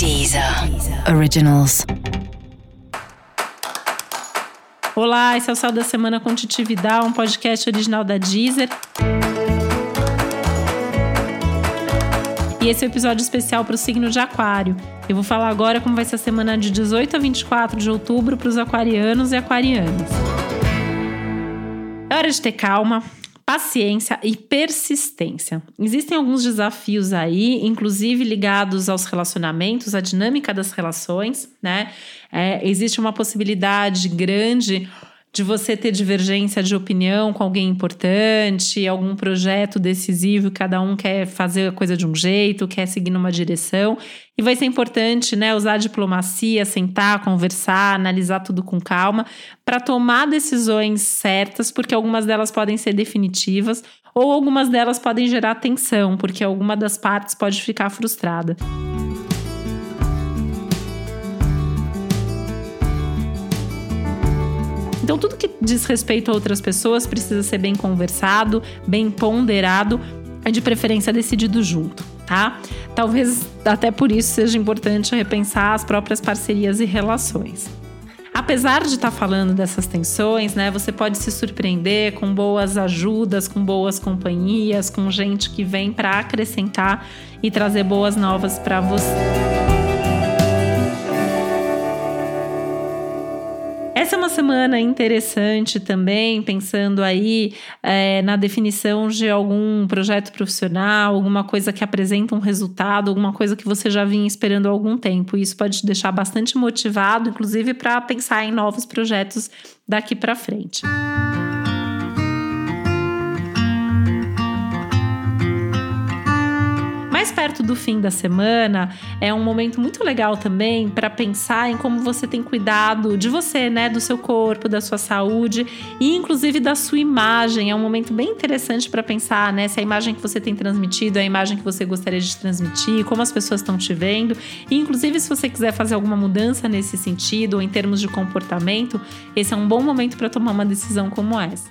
Deezer Originals. Olá, esse é o Céu da Semana com Titi Vidal, um podcast original da Deezer. E esse é o um episódio especial para o signo de Aquário. Eu vou falar agora como vai ser a semana de 18 a 24 de outubro para os aquarianos e aquarianas. É hora de ter calma, paciência e persistência. Existem alguns desafios aí, inclusive ligados aos relacionamentos, à dinâmica das relações, né? É, existe uma possibilidade grande de você ter divergência de opinião com alguém importante, algum projeto decisivo, cada um quer fazer a coisa de um jeito, quer seguir numa direção. E vai ser importante, né, usar a diplomacia, sentar, conversar, analisar tudo com calma, para tomar decisões certas, porque algumas delas podem ser definitivas, ou algumas delas podem gerar tensão, porque alguma das partes pode ficar frustrada. Então, tudo que diz respeito a outras pessoas precisa ser bem conversado, bem ponderado e de preferência decidido junto, tá? Talvez até por isso seja importante repensar as próprias parcerias e relações. Apesar de estar tá falando dessas tensões, né, você pode se surpreender com boas ajudas, com boas companhias, com gente que vem para acrescentar e trazer boas novas para você. Essa é uma semana interessante também, pensando aí é, na definição de algum projeto profissional, alguma coisa que apresenta um resultado, alguma coisa que você já vinha esperando há algum tempo. Isso pode te deixar bastante motivado, inclusive para pensar em novos projetos daqui para frente. Mais perto do fim da semana, é um momento muito legal também para pensar em como você tem cuidado de você, né, do seu corpo, da sua saúde e inclusive da sua imagem. É um momento bem interessante para pensar, né, se a imagem que você tem transmitido é a imagem que você gostaria de transmitir, como as pessoas estão te vendo. E inclusive se você quiser fazer alguma mudança nesse sentido ou em termos de comportamento, esse é um bom momento para tomar uma decisão como essa.